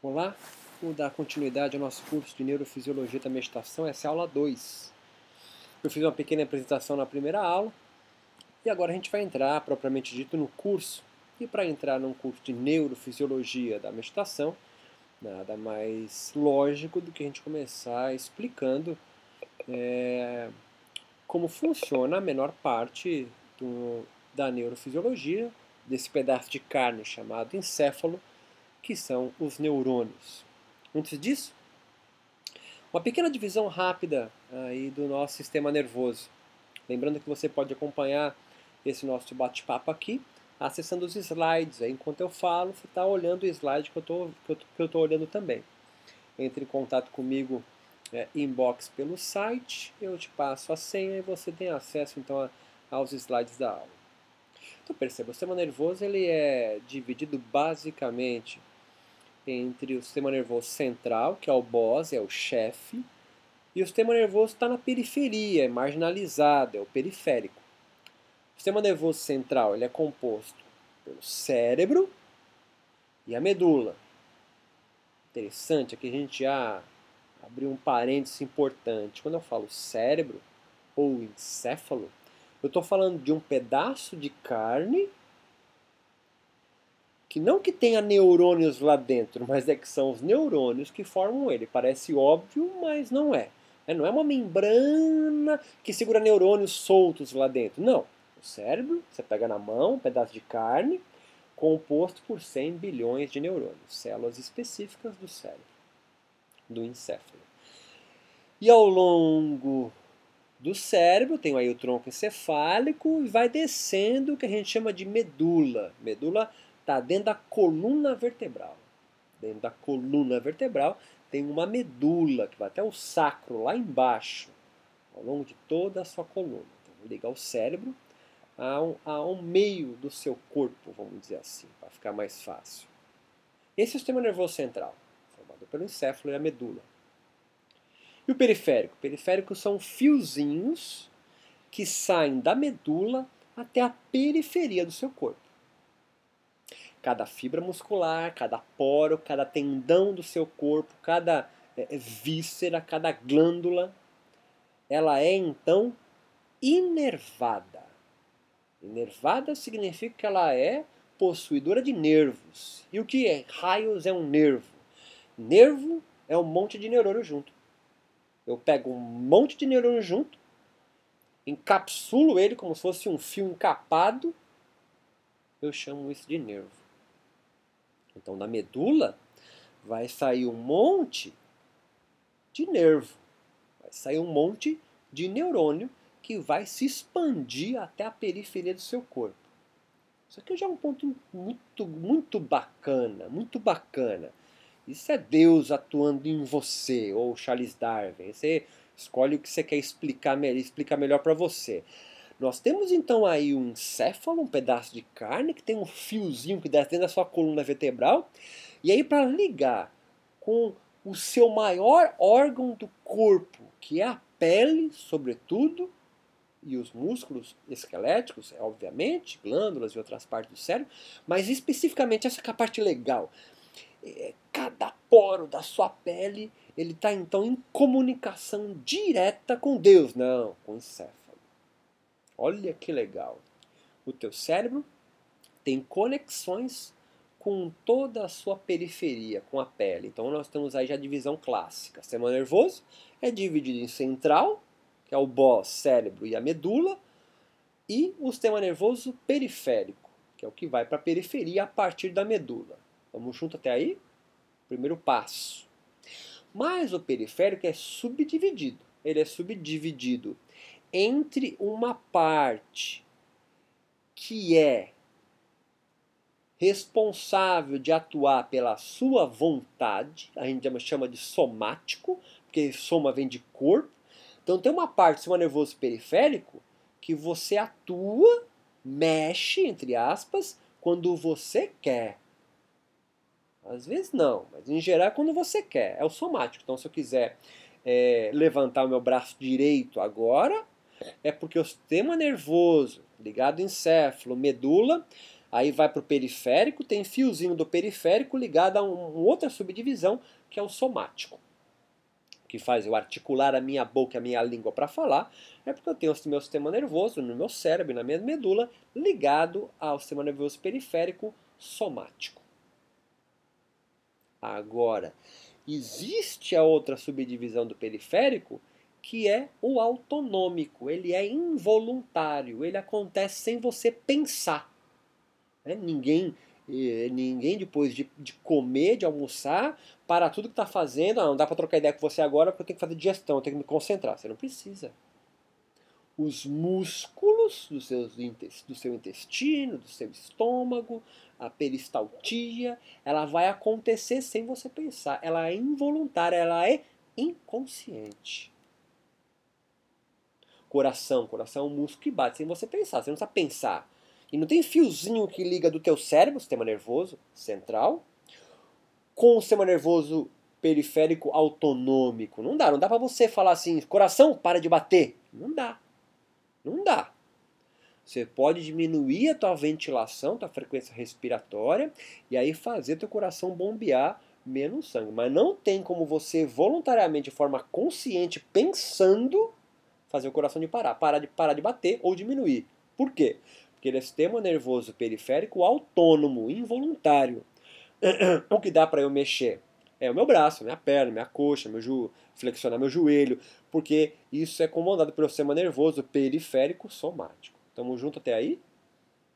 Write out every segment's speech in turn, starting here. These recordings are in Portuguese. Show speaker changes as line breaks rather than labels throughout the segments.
Olá, vou dar continuidade ao nosso curso de Neurofisiologia da Meditação, essa é a aula 2. Eu fiz uma pequena apresentação na primeira aula e agora a gente vai entrar, propriamente dito, no curso. E para entrar num curso de Neurofisiologia da Meditação, nada mais lógico do que a gente começar explicando é, como funciona a menor parte do, da neurofisiologia, desse pedaço de carne chamado encéfalo, que são os neurônios. Antes disso, uma pequena divisão rápida aí do nosso sistema nervoso. Lembrando que você pode acompanhar esse nosso bate-papo aqui acessando os slides. Aí, enquanto eu falo, você está olhando o slide que eu estou olhando também. Entre em contato comigo é, inbox pelo site, eu te passo a senha e você tem acesso então a, aos slides da aula. Então perceba, o sistema nervoso ele é dividido basicamente entre o sistema nervoso central, que é o boss, é o chefe, e o sistema nervoso está na periferia, é marginalizado, é o periférico. O sistema nervoso central ele é composto pelo cérebro e a medula. Interessante, aqui a gente já abriu um parênteses importante. Quando eu falo cérebro ou encéfalo, eu estou falando de um pedaço de carne que não que tenha neurônios lá dentro, mas é que são os neurônios que formam ele. Parece óbvio, mas não é. é. Não é uma membrana que segura neurônios soltos lá dentro. Não. O cérebro, você pega na mão um pedaço de carne composto por 100 bilhões de neurônios, células específicas do cérebro, do encéfalo. E ao longo do cérebro tem aí o tronco encefálico e vai descendo o que a gente chama de medula. Medula está dentro da coluna vertebral. Dentro da coluna vertebral tem uma medula que vai até o sacro, lá embaixo, ao longo de toda a sua coluna. Então, liga o cérebro a um, a um meio do seu corpo, vamos dizer assim, para ficar mais fácil. Esse é o sistema nervoso central, formado pelo encéfalo e a medula. E o periférico? O periférico são fiozinhos que saem da medula até a periferia do seu corpo cada fibra muscular, cada poro, cada tendão do seu corpo, cada é, víscera, cada glândula, ela é então inervada. Inervada significa que ela é possuidora de nervos. E o que é? Raios é um nervo. Nervo é um monte de neurônio junto. Eu pego um monte de neurônio junto, encapsulo ele como se fosse um fio encapado, eu chamo isso de nervo. Então, da medula vai sair um monte de nervo, vai sair um monte de neurônio que vai se expandir até a periferia do seu corpo. Isso aqui já é um ponto muito, muito bacana, muito bacana. Isso é Deus atuando em você, ou Charles Darwin. Você escolhe o que você quer explicar, explicar melhor para você. Nós temos então aí um encéfalo, um pedaço de carne, que tem um fiozinho que desce dentro da sua coluna vertebral. E aí, para ligar com o seu maior órgão do corpo, que é a pele, sobretudo, e os músculos esqueléticos, é, obviamente, glândulas e outras partes do cérebro, mas especificamente essa é a parte legal. É, cada poro da sua pele, ele está então em comunicação direta com Deus, não, com o encéfalo. Olha que legal. O teu cérebro tem conexões com toda a sua periferia, com a pele. Então nós temos aí já a divisão clássica. Sistema nervoso é dividido em central, que é o boss, cérebro e a medula, e o sistema nervoso periférico, que é o que vai para a periferia a partir da medula. Vamos junto até aí? Primeiro passo. Mas o periférico é subdividido. Ele é subdividido entre uma parte que é responsável de atuar pela sua vontade, a gente chama de somático, porque soma vem de corpo. Então tem uma parte do sistema nervoso periférico que você atua, mexe, entre aspas, quando você quer. Às vezes não, mas em geral é quando você quer. É o somático. Então se eu quiser é, levantar o meu braço direito agora, é porque o sistema nervoso ligado encéfalo, medula, Aí vai para o periférico, tem fiozinho do periférico ligado a um, outra subdivisão, que é o somático. Que faz eu articular a minha boca e a minha língua para falar, é porque eu tenho o meu sistema nervoso no meu cérebro, na minha medula, ligado ao sistema nervoso periférico somático. Agora, existe a outra subdivisão do periférico que é o autonômico. Ele é involuntário, ele acontece sem você pensar. Né? Ninguém, ninguém depois de, de comer, de almoçar, para tudo que está fazendo. Ah, não dá para trocar ideia com você agora porque eu tenho que fazer digestão, eu tenho que me concentrar. Você não precisa. Os músculos do, do seu intestino, do seu estômago, a peristaltia, ela vai acontecer sem você pensar. Ela é involuntária, ela é inconsciente. Coração, coração é um músculo que bate sem você pensar, você não precisa pensar. E não tem fiozinho que liga do teu cérebro, sistema nervoso central, com o sistema nervoso periférico autonômico. Não dá, não dá para você falar assim, coração, para de bater. Não dá. Não dá. Você pode diminuir a tua ventilação, tua frequência respiratória, e aí fazer teu coração bombear menos sangue. Mas não tem como você voluntariamente, de forma consciente, pensando, fazer o coração de parar, parar de, parar de bater ou diminuir. Por quê? Porque ele é sistema nervoso periférico autônomo, involuntário. o que dá para eu mexer? É o meu braço, minha perna, minha coxa, meu ju flexionar meu joelho, porque isso é comandado pelo sistema nervoso periférico somático. Tamo junto até aí?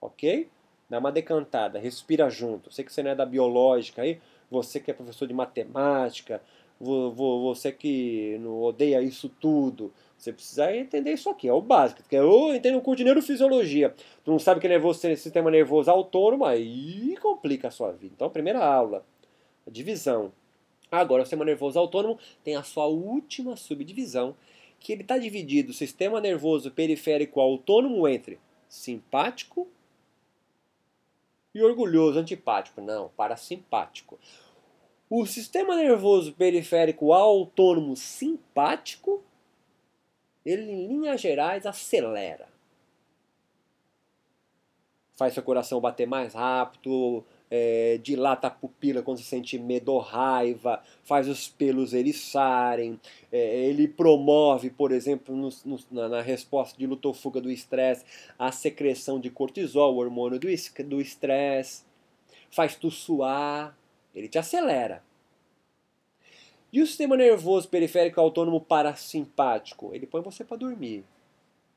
Ok? Dá uma decantada, respira junto. Sei que você não é da biológica aí, você que é professor de matemática, você que odeia isso tudo, você precisa entender isso aqui, é o básico. Porque eu entendo curto de neurofisiologia. Tu não sabe que é nervoso, sistema nervoso autônomo, aí complica a sua vida. Então, primeira aula, divisão. Agora, o sistema nervoso autônomo tem a sua última subdivisão, que ele está dividido, o sistema nervoso periférico autônomo entre simpático e orgulhoso antipático. Não, parasimpático. O sistema nervoso periférico autônomo simpático, ele em linhas gerais acelera. Faz seu coração bater mais rápido, é, dilata a pupila quando se sente medo ou raiva, faz os pelos eriçarem, é, ele promove, por exemplo, no, no, na, na, resposta de luta ou fuga do estresse, a secreção de cortisol, o hormônio do estresse, faz tu suar, ele te acelera. E o sistema nervoso periférico autônomo parasimpático? Ele põe você para dormir.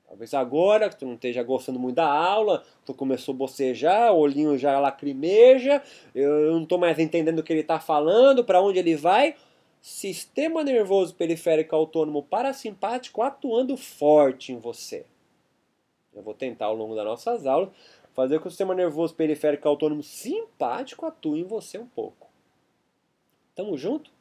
Talvez agora que tu não esteja gostando muito da aula, tu começou a bocejar, o olhinho já lacrimeja, eu não estou mais entendendo o que ele está falando, para onde ele vai. Sistema nervoso periférico autônomo parasimpático atuando forte em você. Eu vou tentar ao longo das nossas aulas fazer com que o sistema nervoso periférico autônomo simpático atue em você um pouco. Tamo junto?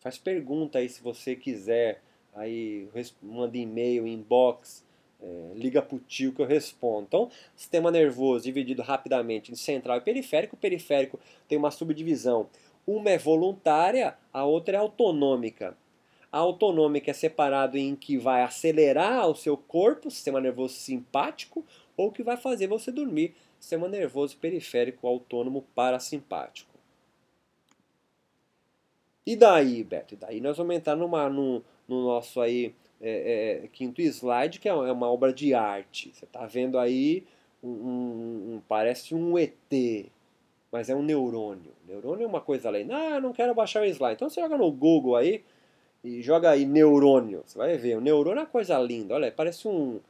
Faz pergunta aí se você quiser. Aí manda e-mail, inbox, é, liga pro tio que eu respondo. Então, sistema nervoso dividido rapidamente em central e periférico. O periférico tem uma subdivisão. Uma é voluntária, a outra é autonômica. A autonômica é separado em que vai acelerar o seu corpo, sistema nervoso simpático, ou que vai fazer você dormir, sistema nervoso periférico autônomo parasimpático. E daí, Beto? E daí nós vamos entrar numa, no, no nosso aí é, é, quinto slide, que é uma é obra de arte. Você está vendo aí, um, um, um, parece um ET, mas é um neurônio. Neurônio é uma coisa além. Ah, não quero baixar o slide. Então você joga no Google aí e joga aí neurônio. Você vai ver, o neurônio é uma coisa linda. Olha, parece um,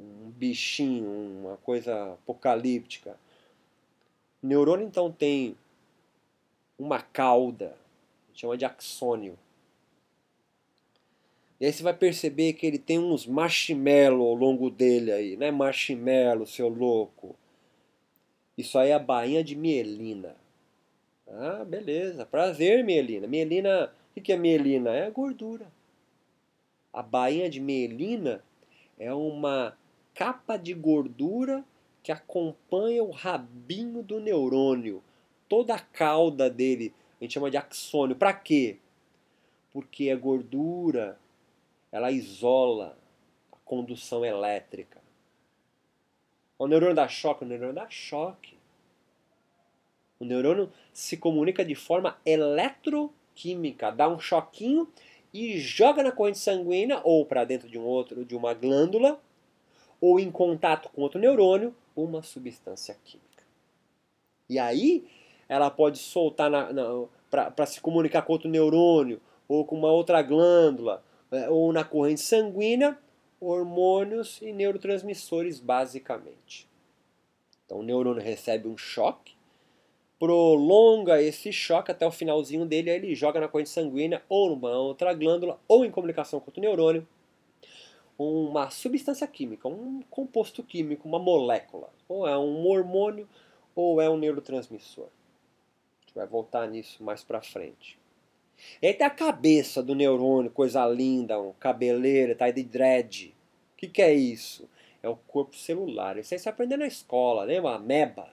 um bichinho, uma coisa apocalíptica. O neurônio então tem uma cauda, chama de axônio. E aí você vai perceber que ele tem uns marshmallow ao longo dele aí, né? Marshmallow, seu louco. Isso aí é a bainha de mielina. Ah, beleza. Prazer, mielina. Mielina, o que é mielina? É a gordura. A bainha de mielina é uma capa de gordura que acompanha o rabinho do neurônio. Toda a cauda dele a gente chama de axônio. Para quê? Porque a gordura ela isola a condução elétrica. O neurônio dá choque, o neurônio dá choque. O neurônio se comunica de forma eletroquímica, dá um choquinho e joga na corrente sanguínea ou para dentro de um outro, de uma glândula, ou em contato com outro neurônio, uma substância química. E aí ela pode soltar para se comunicar com outro neurônio, ou com uma outra glândula, é, ou na corrente sanguínea, hormônios e neurotransmissores, basicamente. Então o neurônio recebe um choque, prolonga esse choque até o finalzinho dele, aí ele joga na corrente sanguínea ou numa outra glândula, ou em comunicação com o neurônio, uma substância química, um composto químico, uma molécula. Ou é um hormônio, ou é um neurotransmissor. Gente vai voltar nisso mais pra frente. E aí tem a cabeça do neurônio, coisa linda, um cabeleira, tá aí de dread. O que, que é isso? É o corpo celular. Isso aí você aprendeu na escola, lembra? Ameba.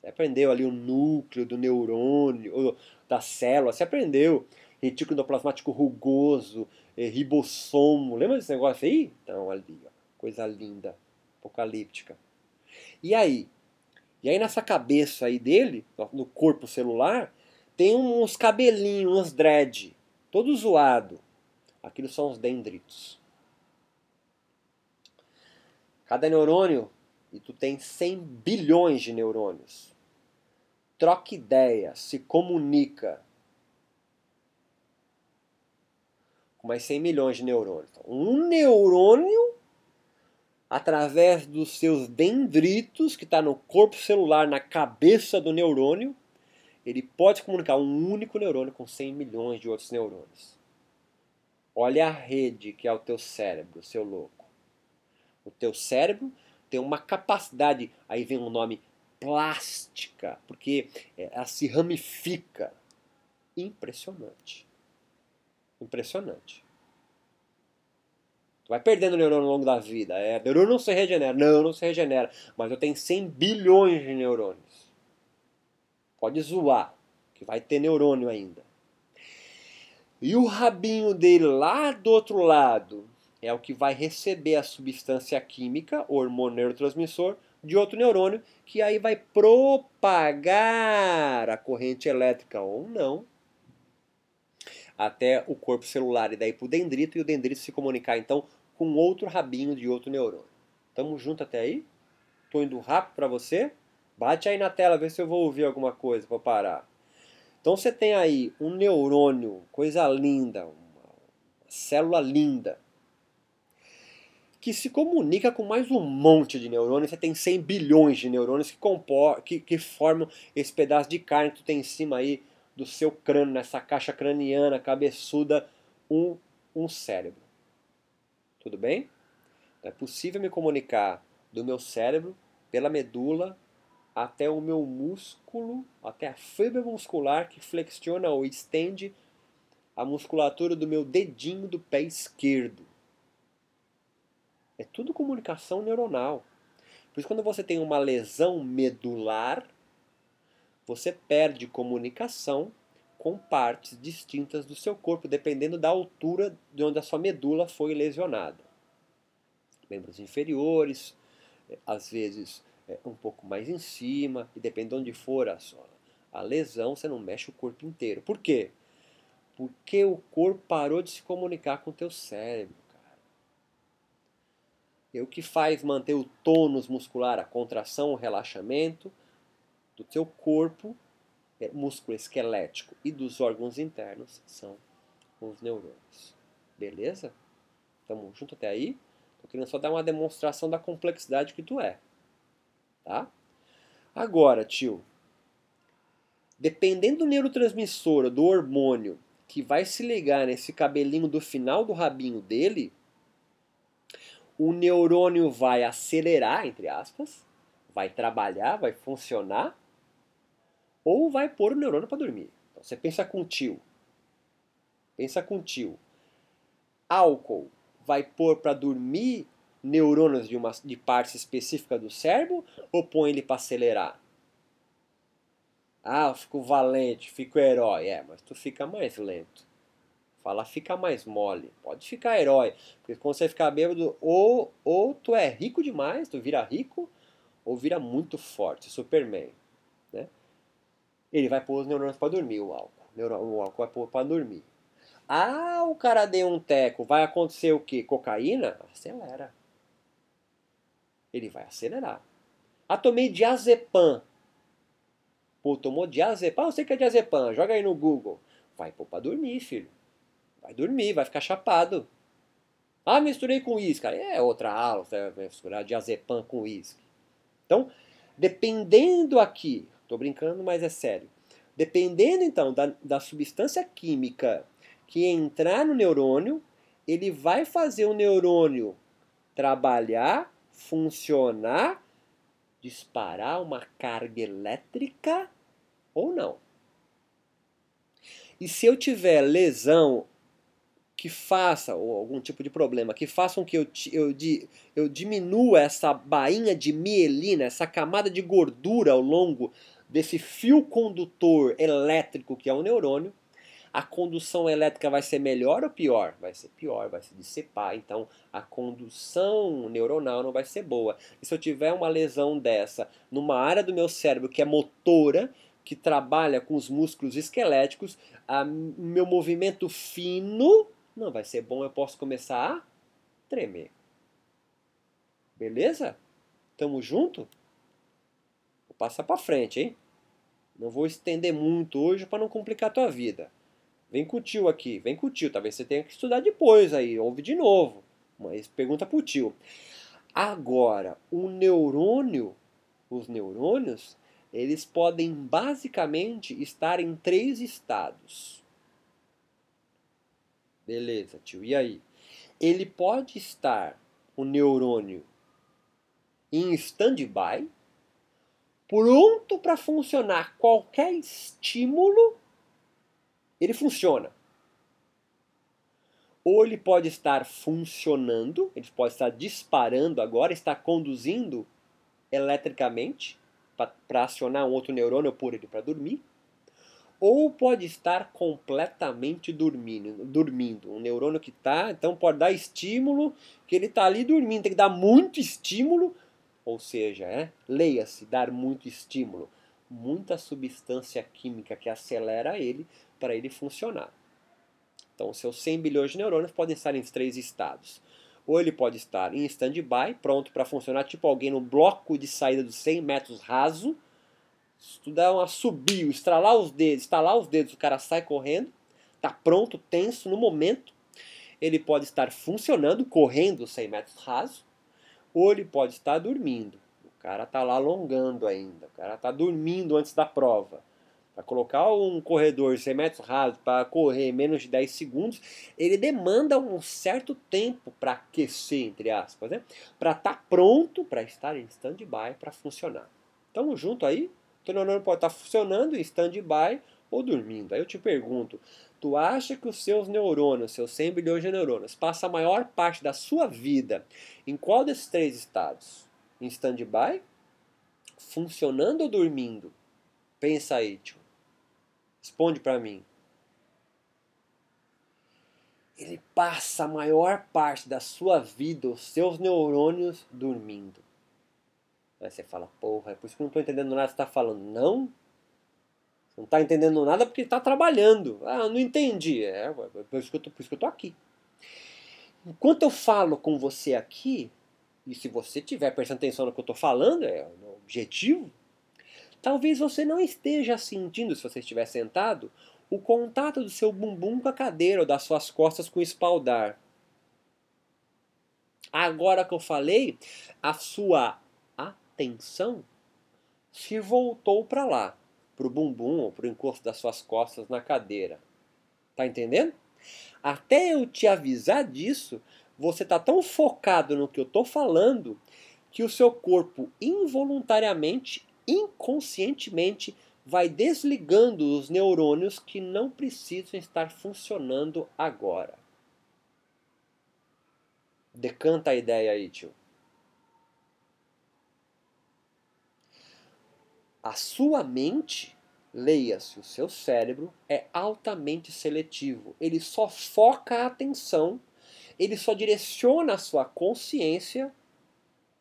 Você aprendeu ali o núcleo do neurônio, da célula, você aprendeu retículo endoplasmático rugoso, eh, ribossomo, lembra desse negócio aí? Então, ali, ó, coisa linda, apocalíptica. E aí? E aí nessa cabeça aí dele, no corpo celular, tem uns cabelinhos, uns dread, todo zoado. Aquilo são os dendritos. Cada neurônio, e tu tem 100 bilhões de neurônios troca ideia, se comunica com mais 100 milhões de neurônios. Então, um neurônio, através dos seus dendritos, que está no corpo celular, na cabeça do neurônio, ele pode comunicar um único neurônio com 100 milhões de outros neurônios. Olha a rede que é o teu cérebro, seu louco. O teu cérebro tem uma capacidade, aí vem um nome plástica, porque é, ela se ramifica. Impressionante. Impressionante. Vai perdendo neurônio ao longo da vida. É, neurônio não se regenera. Não, não se regenera. Mas eu tenho 100 bilhões de neurônios. Pode zoar, que vai ter neurônio ainda. E o rabinho dele lá do outro lado é o que vai receber a substância química, hormônio neurotransmissor, de outro neurônio, que aí vai propagar a corrente elétrica ou não até o corpo celular e daí para o dendrito e o dendrito se comunicar então com outro rabinho de outro neurônio. Tamo junto até aí? Tô indo rápido para você? Bate aí na tela, vê se eu vou ouvir alguma coisa para parar. Então você tem aí um neurônio, coisa linda, uma célula linda, que se comunica com mais um monte de neurônios. Você tem 100 bilhões de neurônios que, compor, que, que formam esse pedaço de carne que tu tem em cima aí do seu crânio, nessa caixa craniana cabeçuda, um, um cérebro. Tudo bem? É possível me comunicar do meu cérebro pela medula até o meu músculo, até a fibra muscular que flexiona ou estende a musculatura do meu dedinho do pé esquerdo. É tudo comunicação neuronal. Por isso, quando você tem uma lesão medular, você perde comunicação com partes distintas do seu corpo, dependendo da altura de onde a sua medula foi lesionada. Membros inferiores, é, às vezes é, um pouco mais em cima, e depende de onde for a, sua, a lesão, você não mexe o corpo inteiro. Por quê? Porque o corpo parou de se comunicar com o teu cérebro. E o que faz manter o tônus muscular, a contração, o relaxamento do teu corpo, músculo esquelético e dos órgãos internos são os neurônios. Beleza? Tamo junto até aí? Tô querendo só dar uma demonstração da complexidade que tu é. Tá? Agora, tio, dependendo do neurotransmissor, do hormônio que vai se ligar nesse cabelinho do final do rabinho dele, o neurônio vai acelerar, entre aspas, vai trabalhar, vai funcionar, ou vai pôr o neurônio para dormir. Então, você pensa com tio. Pensa com tio. Álcool vai pôr para dormir neurônios de, uma, de parte específica do cérebro ou põe ele para acelerar? Ah, eu fico valente, fico herói. É, mas tu fica mais lento. Fala, fica mais mole. Pode ficar herói. Porque quando você ficar bêbado, ou, ou tu é rico demais, tu vira rico, ou vira muito forte, Superman? Ele vai pôr os neurônios para dormir, o álcool. O álcool vai pôr para dormir. Ah, o cara deu um teco, vai acontecer o quê? Cocaína? Acelera. Ele vai acelerar. Ah, tomei diazepam. Pô, tomou diazepam. Ah, você que é diazepam. Joga aí no Google. Vai pôr pra dormir, filho. Vai dormir, vai ficar chapado. Ah, misturei com uísque. É outra aula, você vai misturar diazepam com uísque. Então, dependendo aqui, estou brincando, mas é sério. Dependendo então da, da substância química que entrar no neurônio, ele vai fazer o neurônio trabalhar, funcionar, disparar uma carga elétrica ou não. E se eu tiver lesão que faça, ou algum tipo de problema, que façam que eu, eu, eu diminua essa bainha de mielina, essa camada de gordura ao longo desse fio condutor elétrico que é o neurônio, a condução elétrica vai ser melhor ou pior? Vai ser pior, vai se dissipar. Então a condução neuronal não vai ser boa. E se eu tiver uma lesão dessa numa área do meu cérebro que é motora, que trabalha com os músculos esqueléticos, o meu movimento fino não vai ser bom, eu posso começar a tremer. Beleza? Tamo junto? Vou passar para frente, hein? Não vou estender muito hoje para não complicar a tua vida. Vem com o tio aqui, vem com o tio. Talvez você tenha que estudar depois aí, ouve de novo. Mas pergunta pro tio. Agora, o neurônio, os neurônios, eles podem basicamente estar em três estados. Beleza, tio. E aí? Ele pode estar, o neurônio, em stand-by, pronto para funcionar qualquer estímulo, ele funciona. Ou ele pode estar funcionando, ele pode estar disparando agora, está conduzindo eletricamente para acionar um outro neurônio pôr ele para dormir ou pode estar completamente dormindo, dormindo. Um neurônio que está, então pode dar estímulo, que ele está ali dormindo, tem que dar muito estímulo, ou seja, é, leia-se, dar muito estímulo, muita substância química que acelera ele para ele funcionar. Então, seus 100 bilhões de neurônios podem estar em três estados. Ou ele pode estar em stand-by, pronto para funcionar, tipo alguém no bloco de saída dos 100 metros raso, tu dá um assobio, estralar os dedos, estalar os dedos, o cara sai correndo, tá pronto, tenso no momento. Ele pode estar funcionando, correndo 100 metros raso, ou ele pode estar dormindo. O cara tá lá alongando ainda, o cara tá dormindo antes da prova. Para colocar um corredor 100 metros raso para correr menos de 10 segundos, ele demanda um certo tempo para aquecer, entre aspas, né? para estar tá pronto para estar em stand-by para funcionar. Tamo junto aí? Teu neurônio pode estar funcionando em stand-by ou dormindo. Aí eu te pergunto, tu acha que os seus neurônios, seus 100 bilhões de neurônios, passam a maior parte da sua vida em qual desses três estados? Em stand-by? Funcionando ou dormindo? Pensa aí, tio. Responde para mim. Ele passa a maior parte da sua vida, os seus neurônios, dormindo. Aí você fala, porra, é por isso que eu não estou entendendo nada que você está falando. Não? Não está entendendo nada porque está trabalhando. Ah, não entendi. É, é por isso que eu estou aqui. Enquanto eu falo com você aqui, e se você estiver prestando atenção no que eu estou falando, é o objetivo, talvez você não esteja sentindo, se você estiver sentado, o contato do seu bumbum com a cadeira ou das suas costas com o espaldar. Agora que eu falei, a sua atenção se voltou para lá, para o bumbum ou para o encosto das suas costas na cadeira. Tá entendendo? Até eu te avisar disso, você tá tão focado no que eu tô falando que o seu corpo involuntariamente, inconscientemente, vai desligando os neurônios que não precisam estar funcionando agora. Decanta a ideia aí, tio. A sua mente, leia-se, o seu cérebro é altamente seletivo. Ele só foca a atenção, ele só direciona a sua consciência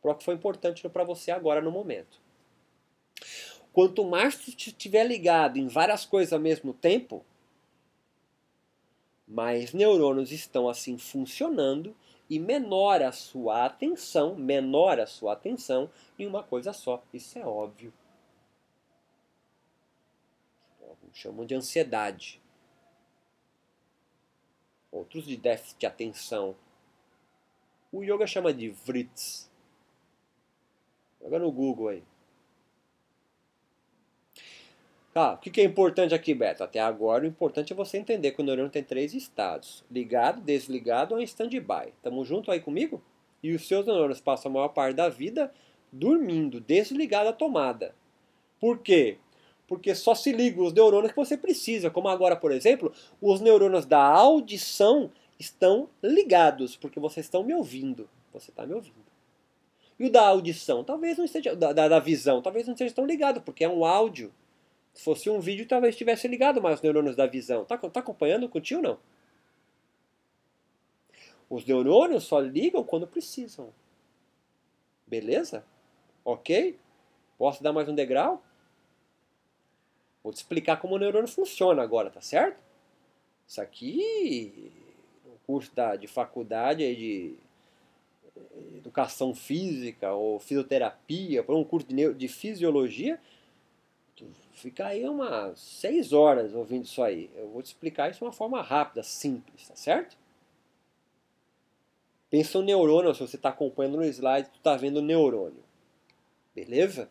Para o que foi importante para você agora no momento. Quanto mais tu estiver ligado em várias coisas ao mesmo tempo, mais neurônios estão assim funcionando e menor a sua atenção, menor a sua atenção em uma coisa só. Isso é óbvio. Chamam de ansiedade. Outros de déficit de atenção. O yoga chama de vrits. Joga no Google aí. Tá, o que é importante aqui, Beto? Até agora o importante é você entender que o neurônio tem três estados: ligado, desligado ou em stand-by. Tamo junto aí comigo? E os seus neurônios passam a maior parte da vida dormindo, desligado a tomada. Por quê? Porque só se ligam os neurônios que você precisa. Como agora, por exemplo, os neurônios da audição estão ligados, porque vocês estão me ouvindo. Você está me ouvindo. E o da audição, talvez não esteja. Da, da, visão, talvez não esteja tão ligado, porque é um áudio. Se fosse um vídeo, talvez tivesse ligado mais os neurônios da visão. Tá, tá acompanhando contigo ou não? Os neurônios só ligam quando precisam. Beleza? Ok? Posso dar mais um degrau? Vou te explicar como o neurônio funciona agora, tá certo? Isso aqui, no curso da, de faculdade de educação física ou fisioterapia, por um curso de, de fisiologia, fica aí umas seis horas ouvindo isso aí. Eu vou te explicar isso de uma forma rápida, simples, tá certo? Pensa no neurônio, se você está acompanhando no slide, tu está vendo o neurônio. Beleza?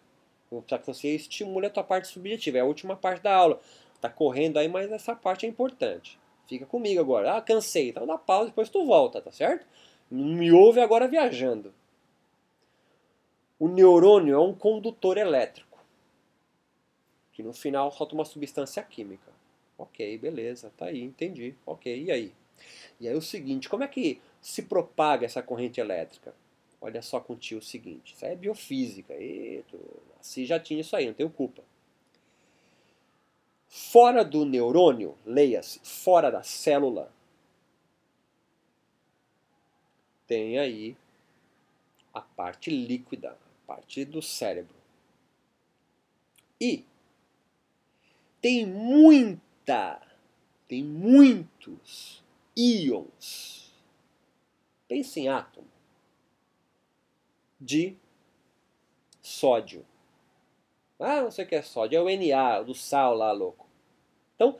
Precisar que você estimule a tua parte subjetiva. É a última parte da aula. Tá correndo aí, mas essa parte é importante. Fica comigo agora. Ah, cansei. Então dá pausa, depois tu volta, tá certo? Me ouve agora viajando. O neurônio é um condutor elétrico que no final solta uma substância química. Ok, beleza, tá aí, entendi. Ok, e aí? E aí o seguinte, como é que se propaga essa corrente elétrica? Olha só com o seguinte, isso aí é biofísica, Eita, assim já tinha isso aí, não tenho culpa. Fora do neurônio, leia-se, fora da célula, tem aí a parte líquida, a parte do cérebro. E tem muita, tem muitos íons. Pense em átomo de sódio. Ah, não sei o que é sódio, é o Na, do sal lá, louco. Então,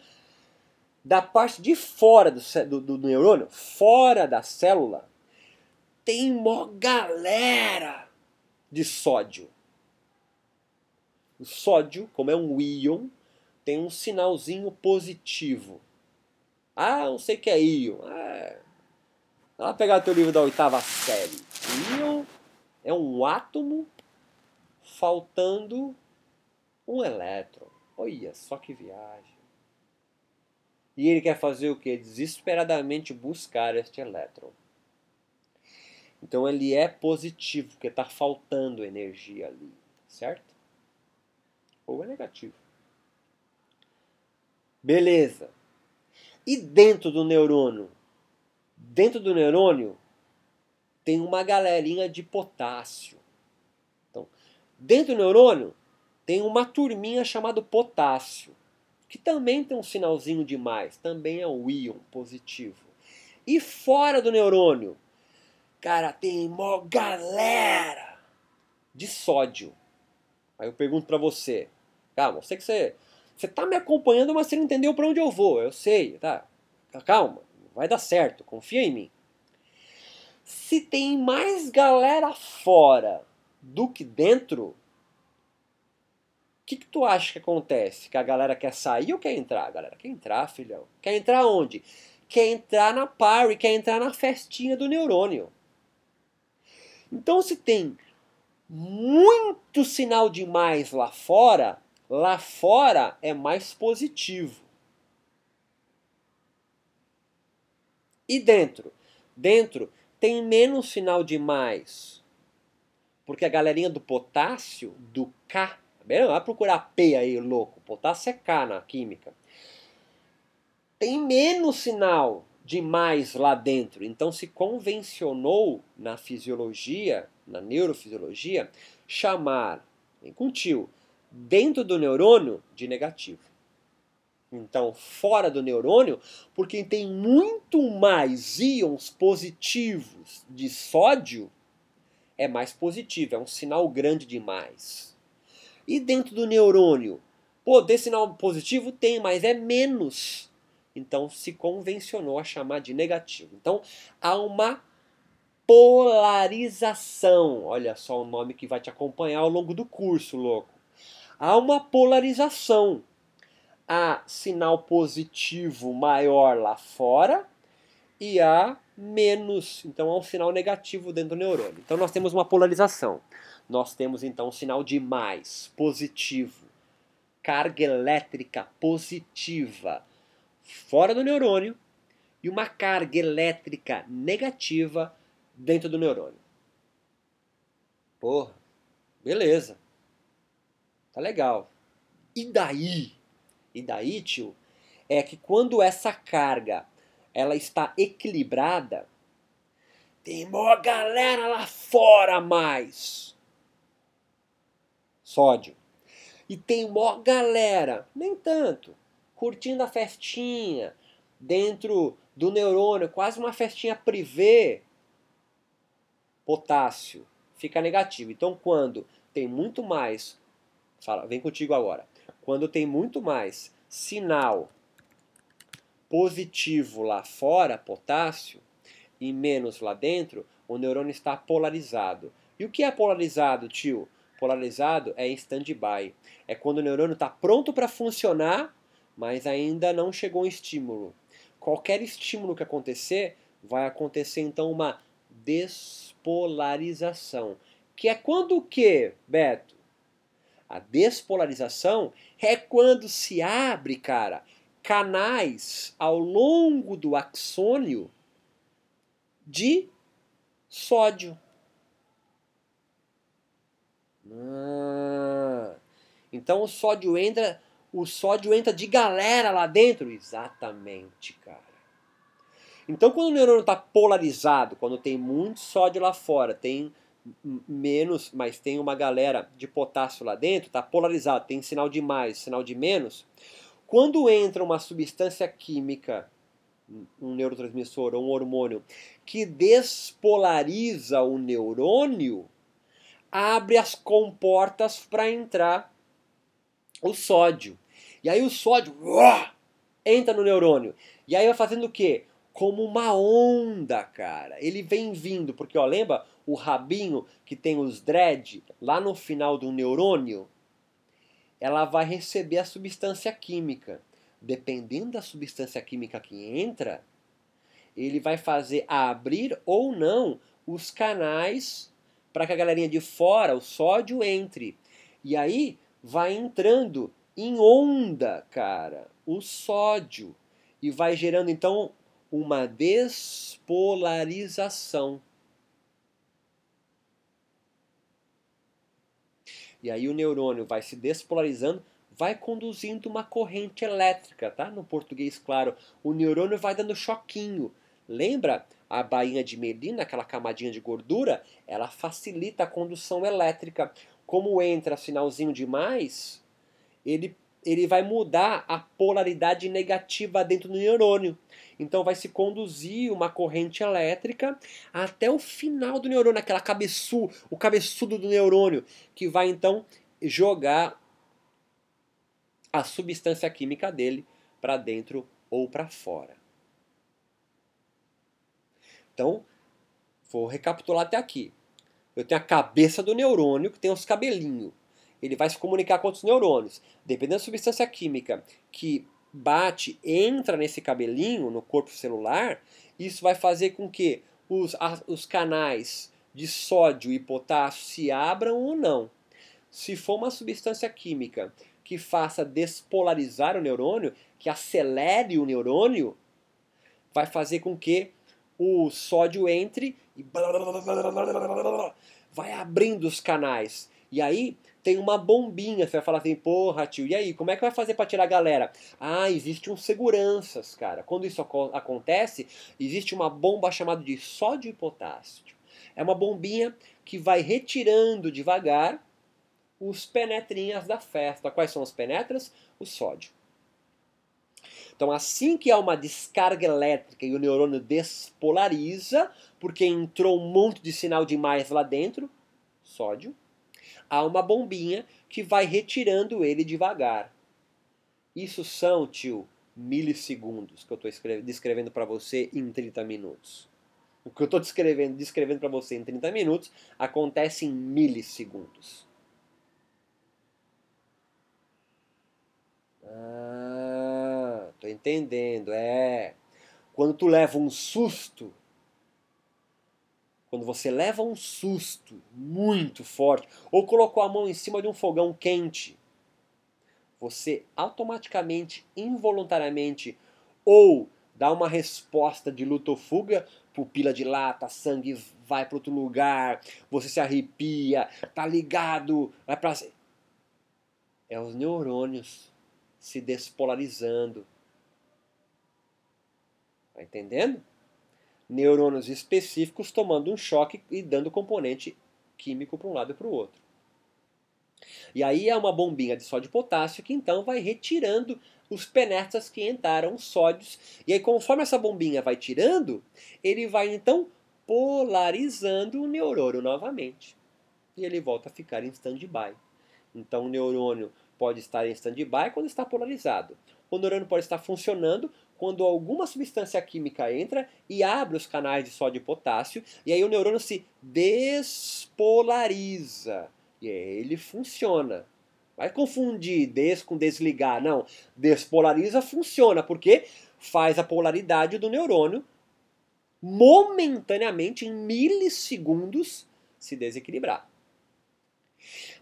da parte de fora do, do, do neurônio, fora da célula, tem uma galera de sódio. O sódio, como é um íon, tem um sinalzinho positivo. Ah, não sei o que é íon. Ah, Dá lá pegar teu livro da oitava série. Íon é um átomo faltando um elétron. Olha só que viagem. E ele quer fazer o que? Desesperadamente buscar este elétron. Então ele é positivo, porque está faltando energia ali, certo? Ou é negativo. Beleza. E dentro do neurônio? Dentro do neurônio tem uma galerinha de potássio. Então, dentro do neurônio tem uma turminha chamada potássio, que também tem um sinalzinho de mais, também é um íon positivo. E fora do neurônio, cara, tem uma galera de sódio. Aí eu pergunto para você, calma, sei que você você tá me acompanhando, mas você não entendeu para onde eu vou. Eu sei, tá? Calma, vai dar certo, confia em mim. Se tem mais galera fora do que dentro, que, que tu acha que acontece? Que a galera quer sair ou quer entrar? A galera quer entrar, filhão. Quer entrar onde? Quer entrar na party, quer entrar na festinha do neurônio. Então, se tem muito sinal demais lá fora, Lá fora é mais positivo. E dentro? Dentro tem menos sinal de mais. Porque a galerinha do potássio, do K, tá vai procurar P aí, louco. Potássio é K na química. Tem menos sinal demais lá dentro. Então se convencionou na fisiologia, na neurofisiologia, chamar, vem com tio, dentro do neurônio de negativo. Então, fora do neurônio, porque tem muito mais íons positivos de sódio, é mais positivo, é um sinal grande demais. E dentro do neurônio, pô, desse sinal positivo tem, mas é menos. Então se convencionou a chamar de negativo. Então há uma polarização. Olha só o nome que vai te acompanhar ao longo do curso, louco. Há uma polarização há sinal positivo maior lá fora e há menos, então há um sinal negativo dentro do neurônio. Então nós temos uma polarização. Nós temos então um sinal de mais, positivo, carga elétrica positiva fora do neurônio e uma carga elétrica negativa dentro do neurônio. Porra, beleza. Tá legal. E daí? E daí, tio, é que quando essa carga ela está equilibrada, tem uma galera lá fora mais sódio. E tem uma galera, nem tanto, curtindo a festinha dentro do neurônio, quase uma festinha privê, potássio, fica negativo. Então, quando tem muito mais, fala, vem contigo agora quando tem muito mais sinal positivo lá fora, potássio, e menos lá dentro, o neurônio está polarizado. E o que é polarizado, tio? Polarizado é em stand-by. É quando o neurônio está pronto para funcionar, mas ainda não chegou um estímulo. Qualquer estímulo que acontecer, vai acontecer então uma despolarização. Que é quando o que, Beto? A despolarização é quando se abre, cara, canais ao longo do axônio de sódio. Ah, então o sódio entra, o sódio entra de galera lá dentro, exatamente, cara. Então quando o neurônio está polarizado, quando tem muito sódio lá fora, tem menos, mas tem uma galera de potássio lá dentro, está polarizado, tem sinal de mais, sinal de menos. Quando entra uma substância química, um neurotransmissor ou um hormônio, que despolariza o neurônio, abre as comportas para entrar o sódio. E aí o sódio uah, entra no neurônio. E aí vai fazendo o quê? Como uma onda, cara. Ele vem vindo, porque ó, lembra o rabinho que tem os dread lá no final do neurônio, ela vai receber a substância química. Dependendo da substância química que entra, ele vai fazer abrir ou não os canais para que a galerinha de fora, o sódio, entre. E aí vai entrando em onda, cara, o sódio. E vai gerando então uma despolarização. E aí o neurônio vai se despolarizando, vai conduzindo uma corrente elétrica, tá? No português, claro, o neurônio vai dando choquinho. Lembra a bainha de melina, aquela camadinha de gordura? Ela facilita a condução elétrica. Como entra sinalzinho demais, ele, ele vai mudar a polaridade negativa dentro do neurônio. Então vai se conduzir uma corrente elétrica até o final do neurônio, aquela cabeçu, o cabeçudo do neurônio, que vai então jogar a substância química dele para dentro ou para fora. Então, vou recapitular até aqui. Eu tenho a cabeça do neurônio, que tem os cabelinhos. Ele vai se comunicar com outros neurônios. Dependendo da substância química que bate, entra nesse cabelinho, no corpo celular, isso vai fazer com que os, os canais de sódio e potássio se abram ou não. Se for uma substância química que faça despolarizar o neurônio, que acelere o neurônio, vai fazer com que o sódio entre e vai abrindo os canais. E aí tem uma bombinha. Você vai falar assim, porra, tio, e aí, como é que vai fazer para tirar a galera? Ah, existe um seguranças, cara. Quando isso acontece, existe uma bomba chamada de sódio e potássio. É uma bombinha que vai retirando devagar os penetrinhas da festa. Quais são os penetras? O sódio. Então, assim que há uma descarga elétrica e o neurônio despolariza, porque entrou um monte de sinal demais lá dentro, sódio, há uma bombinha que vai retirando ele devagar. Isso são, tio, milissegundos que eu estou descrevendo para você em 30 minutos. O que eu estou descrevendo, descrevendo para você em 30 minutos acontece em milissegundos. Ah, tô entendendo. É. Quando tu leva um susto, quando você leva um susto muito forte, ou colocou a mão em cima de um fogão quente, você automaticamente, involuntariamente, ou dá uma resposta de luta ou fuga, pupila dilata, sangue vai para outro lugar, você se arrepia, tá ligado, vai para é os neurônios se despolarizando. Tá entendendo? Neurônios específicos tomando um choque e dando componente químico para um lado e para o outro. E aí é uma bombinha de sódio e potássio que então vai retirando os penetras que entraram, os sódios. E aí conforme essa bombinha vai tirando, ele vai então polarizando o neurônio novamente. E ele volta a ficar em stand-by. Então o neurônio pode estar em stand-by quando está polarizado. O neurônio pode estar funcionando quando alguma substância química entra e abre os canais de sódio e potássio, e aí o neurônio se despolariza. E aí ele funciona. Vai confundir des com desligar. Não. Despolariza funciona, porque faz a polaridade do neurônio momentaneamente, em milissegundos, se desequilibrar.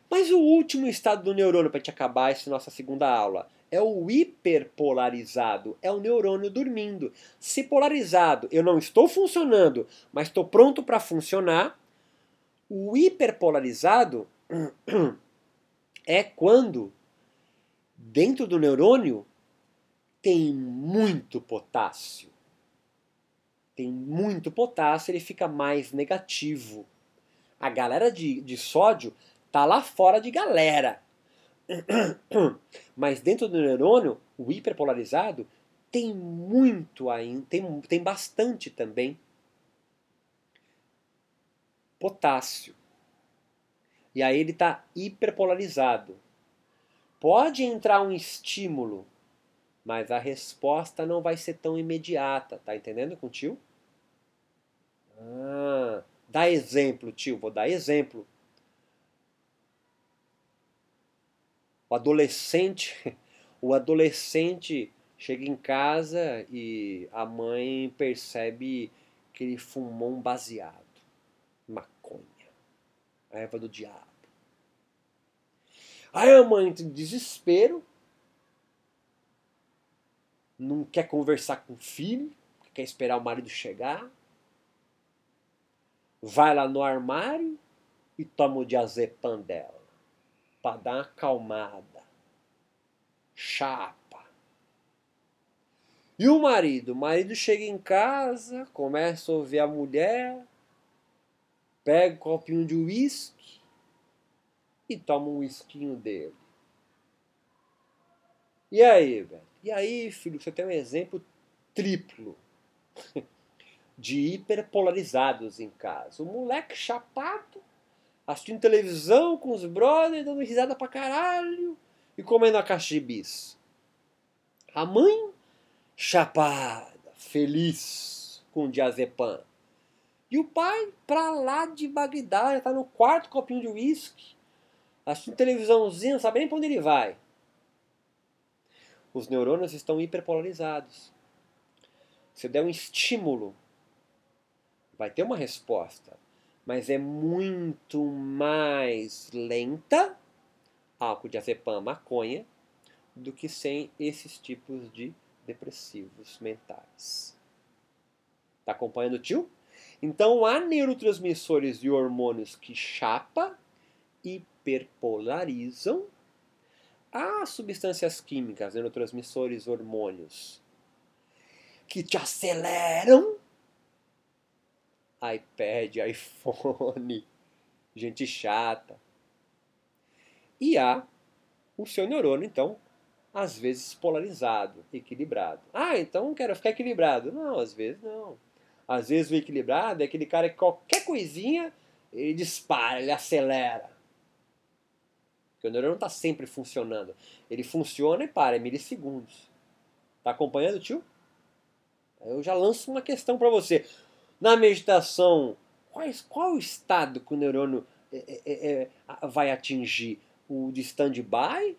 Mas o último estado do neurônio, para a gente acabar essa nossa segunda aula, é o hiperpolarizado, é o neurônio dormindo. Se polarizado, eu não estou funcionando, mas estou pronto para funcionar. O hiperpolarizado é quando dentro do neurônio tem muito potássio. Tem muito potássio, ele fica mais negativo. A galera de, de sódio Tá lá fora de galera. Mas dentro do neurônio, o hiperpolarizado tem muito ainda, tem, tem bastante também potássio. E aí ele está hiperpolarizado. Pode entrar um estímulo, mas a resposta não vai ser tão imediata. Tá entendendo com o tio? Ah, dá exemplo, tio. Vou dar exemplo. O adolescente, o adolescente chega em casa e a mãe percebe que ele fumou um baseado, maconha, a erva do diabo. Aí a mãe tem desespero, não quer conversar com o filho, quer esperar o marido chegar, vai lá no armário e toma o diazepam dela para dar uma acalmada. Chapa. E o marido? O marido chega em casa, começa a ouvir a mulher, pega um copinho de uísque e toma um uísquinho dele. E aí, velho? E aí, filho, você tem um exemplo triplo de hiperpolarizados em casa. O moleque chapado assistindo televisão com os brothers, dando risada pra caralho e comendo a caixa de bis. A mãe, chapada, feliz com o diazepam. E o pai, pra lá de Bagdá, já tá no quarto copinho de uísque, assistindo televisãozinha, não sabe nem pra onde ele vai. Os neurônios estão hiperpolarizados. Se der um estímulo, vai ter uma resposta mas é muito mais lenta, álcool de azepam, maconha, do que sem esses tipos de depressivos mentais. Tá acompanhando o tio? Então há neurotransmissores e hormônios que chapa hiperpolarizam, há substâncias químicas, neurotransmissores, hormônios, que te aceleram. iPad, iPhone, gente chata. E há o seu neurônio, então, às vezes polarizado, equilibrado. Ah, então quero ficar equilibrado. Não, às vezes não. Às vezes o equilibrado é aquele cara que qualquer coisinha ele dispara, ele acelera. Porque o neurônio está sempre funcionando. Ele funciona e para, é milissegundos. Está acompanhando, tio? Eu já lanço uma questão para você. Na meditação, quais, qual o estado que o neurônio é, é, é, vai atingir? O de stand-by,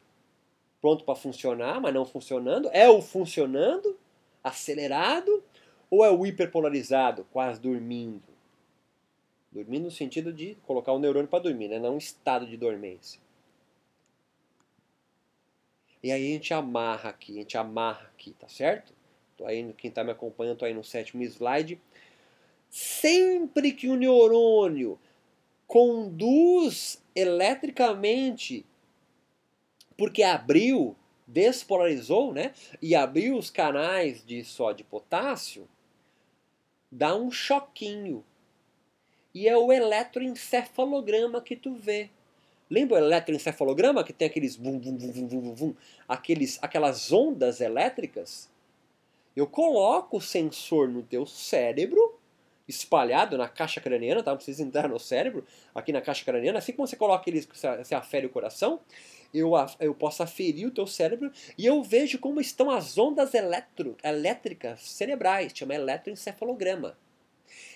pronto para funcionar, mas não funcionando? É o funcionando, acelerado? Ou é o hiperpolarizado, quase dormindo? Dormindo no sentido de colocar o neurônio para dormir, né? não um estado de dormência. E aí a gente amarra aqui, a gente amarra aqui, tá certo? Tô aí, quem está me acompanhando, estou aí no sétimo slide. Sempre que o neurônio conduz eletricamente, porque abriu, despolarizou, né? E abriu os canais de sódio e potássio, dá um choquinho. E é o eletroencefalograma que tu vê. Lembra o eletroencefalograma que tem aqueles vum, vum, vum, vum, vum, aqueles, aquelas ondas elétricas? Eu coloco o sensor no teu cérebro, espalhado na caixa craniana, tá? Não precisa entrar no cérebro, aqui na caixa craniana, assim como você coloca eles, você afere o coração, eu, eu posso aferir o teu cérebro e eu vejo como estão as ondas eletro, elétricas cerebrais, chama eletroencefalograma.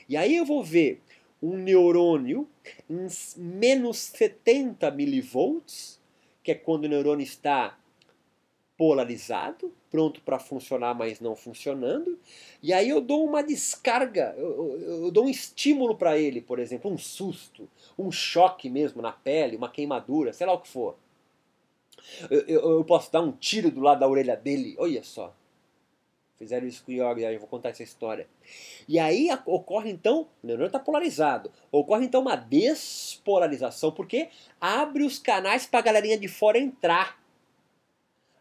E aí eu vou ver um neurônio em menos 70 milivolts, que é quando o neurônio está polarizado, pronto para funcionar, mas não funcionando. E aí eu dou uma descarga, eu, eu, eu dou um estímulo para ele, por exemplo, um susto, um choque mesmo na pele, uma queimadura, sei lá o que for. Eu, eu posso dar um tiro do lado da orelha dele, olha só. Fizeram isso com o Yoga, eu vou contar essa história. E aí ocorre então, o neurônio está polarizado, ocorre então uma despolarização, porque abre os canais para a galerinha de fora entrar.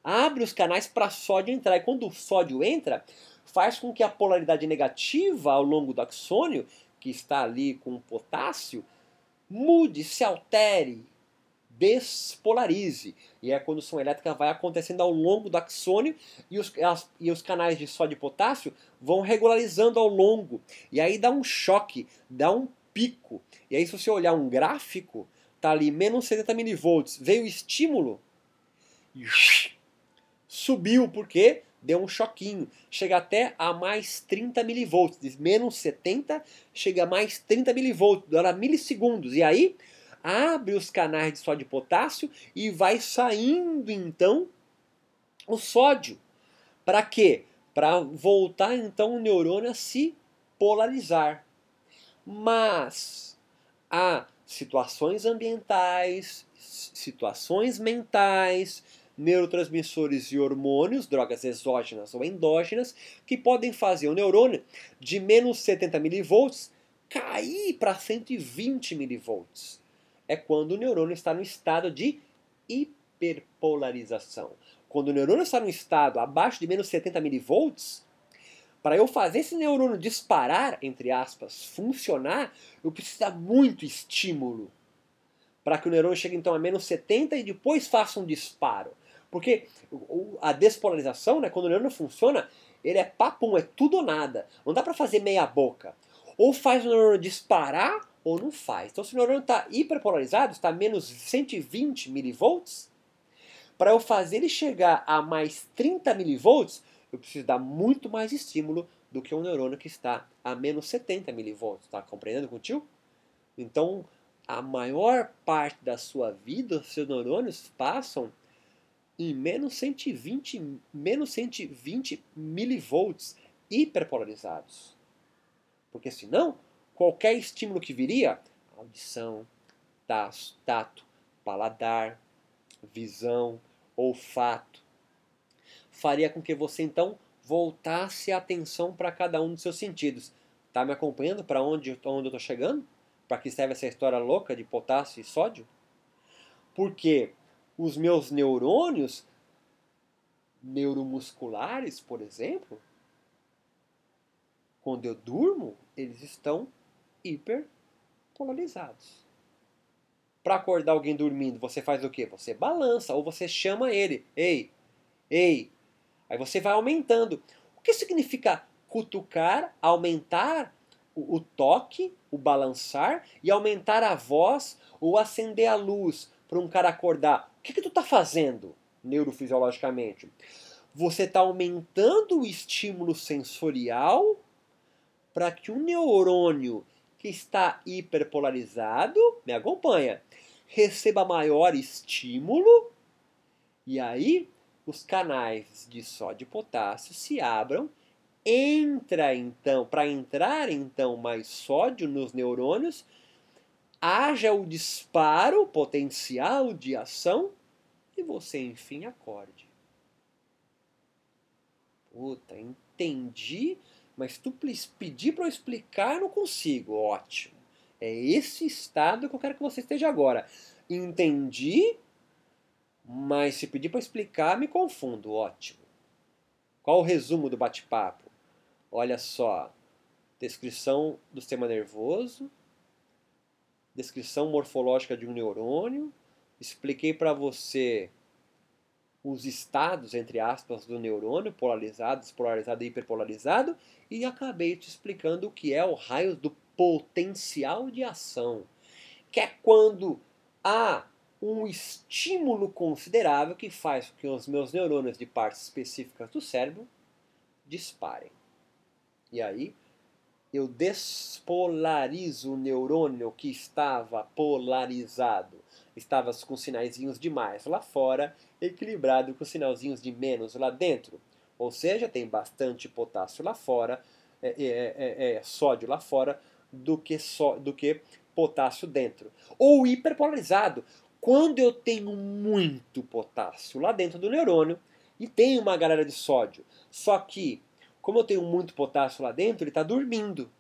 Abre os canais para sódio entrar. E quando o sódio entra, faz com que a polaridade negativa ao longo do axônio, que está ali com o potássio, mude, se altere, despolarize. E a condução elétrica vai acontecendo ao longo do axônio e os, as, e os canais de sódio e potássio vão regularizando ao longo. E aí dá um choque, dá um pico. E aí se você olhar um gráfico, tá ali menos 70 milivolts, veio o estímulo subiu porque deu um choquinho. Chega até a mais 30 milivolts, de menos 70 chega a mais 30 milivolts, dura milissegundos. E aí abre os canais de sódio e potássio e vai saindo então o sódio. Para quê? Para voltar então o neurônio a se polarizar. Mas há situações ambientais, situações mentais, neurotransmissores e hormônios, drogas exógenas ou endógenas, que podem fazer o neurônio de menos 70 milivolts cair para 120 milivolts é quando o neurônio está no estado de hiperpolarização. Quando o neurônio está no estado abaixo de menos 70 milivolts, para eu fazer esse neurônio disparar, entre aspas, funcionar, eu preciso dar muito estímulo. Para que o neurônio chegue então a menos 70 e depois faça um disparo. Porque a despolarização, né, quando o neurônio funciona, ele é papum, é tudo ou nada. Não dá para fazer meia boca. Ou faz o neurônio disparar ou não faz. Então, se o neurônio está hiperpolarizado, está a menos 120 milivolts, para eu fazer ele chegar a mais 30 milivolts, eu preciso dar muito mais estímulo do que um neurônio que está a menos 70 milivolts. Está compreendendo contigo? Então, a maior parte da sua vida, os seus neurônios passam em menos 120, menos 120 milivolts hiperpolarizados. Porque senão, qualquer estímulo que viria, audição, tato, paladar, visão, olfato, faria com que você então voltasse a atenção para cada um dos seus sentidos. Tá me acompanhando para onde, onde eu estou chegando? Para que serve essa história louca de potássio e sódio? Porque os meus neurônios neuromusculares, por exemplo, quando eu durmo, eles estão hiperpolarizados. Para acordar alguém dormindo, você faz o quê? Você balança ou você chama ele. Ei, ei. Aí você vai aumentando. O que significa cutucar, aumentar o, o toque, o balançar e aumentar a voz ou acender a luz para um cara acordar? O que, que tu está fazendo neurofisiologicamente? Você está aumentando o estímulo sensorial para que o neurônio que está hiperpolarizado, me acompanha, receba maior estímulo e aí os canais de sódio e potássio se abram entra então, para entrar então mais sódio nos neurônios, haja o disparo potencial de ação e você enfim acorde. Puta, entendi, mas tu pedir para eu explicar, não consigo. Ótimo. É esse estado que eu quero que você esteja agora. Entendi, mas se pedir para explicar, me confundo. Ótimo. Qual o resumo do bate-papo? Olha só, descrição do sistema nervoso, descrição morfológica de um neurônio, expliquei para você os estados, entre aspas, do neurônio, polarizado, despolarizado e hiperpolarizado, e acabei te explicando o que é o raio do potencial de ação, que é quando há um estímulo considerável que faz com que os meus neurônios de partes específicas do cérebro disparem. E aí eu despolarizo o neurônio que estava polarizado. Estava com sinaizinhos de mais lá fora, equilibrado com sinalzinhos de menos lá dentro. Ou seja, tem bastante potássio lá fora, é, é, é, é sódio lá fora, do que, só, do que potássio dentro. Ou hiperpolarizado. Quando eu tenho muito potássio lá dentro do neurônio e tem uma galera de sódio, só que como eu tenho muito potássio lá dentro, ele está dormindo.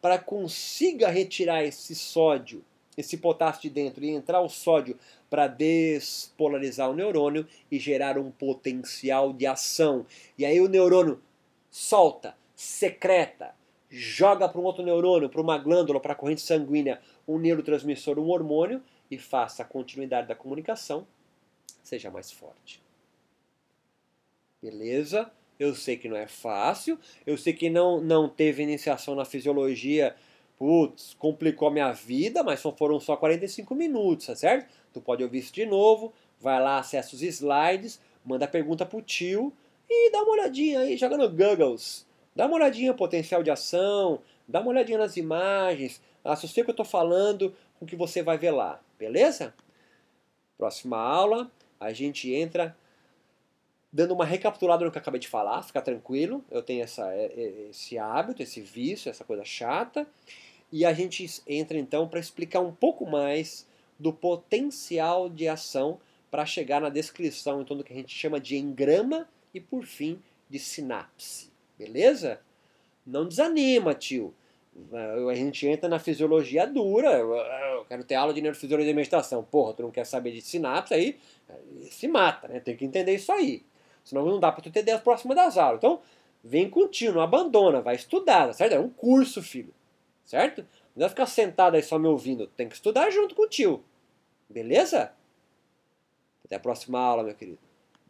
Para consiga retirar esse sódio, esse potássio de dentro e entrar o sódio para despolarizar o neurônio e gerar um potencial de ação. E aí o neurônio solta, secreta, joga para um outro neurônio, para uma glândula, para a corrente sanguínea, um neurotransmissor, um hormônio e faça a continuidade da comunicação seja mais forte. Beleza? Eu sei que não é fácil, eu sei que não, não teve iniciação na fisiologia, putz, complicou a minha vida, mas foram só 45 minutos, tá certo? Tu pode ouvir isso de novo, vai lá, acessa os slides, manda pergunta pro tio e dá uma olhadinha aí, joga no Googles. Dá uma olhadinha no potencial de ação, dá uma olhadinha nas imagens, associa o que eu estou falando com o que você vai ver lá, beleza? Próxima aula, a gente entra dando uma recapitulada no que eu acabei de falar, fica tranquilo, eu tenho essa, é, é, esse hábito, esse vício, essa coisa chata, e a gente entra então para explicar um pouco mais do potencial de ação para chegar na descrição então do que a gente chama de engrama e por fim de sinapse, beleza? Não desanima, tio. A gente entra na fisiologia dura, eu quero ter aula de neurofisiologia e meditação. Porra, tu não quer saber de sinapse, aí se mata, né? Tem que entender isso aí. Senão não dá para tu ter ideia próxima das aulas. Então, vem contigo, não abandona, vai estudar, tá certo? É um curso, filho. Certo? Não vai ficar sentado aí só me ouvindo. Tem que estudar junto com o tio. Beleza? Até a próxima aula, meu querido.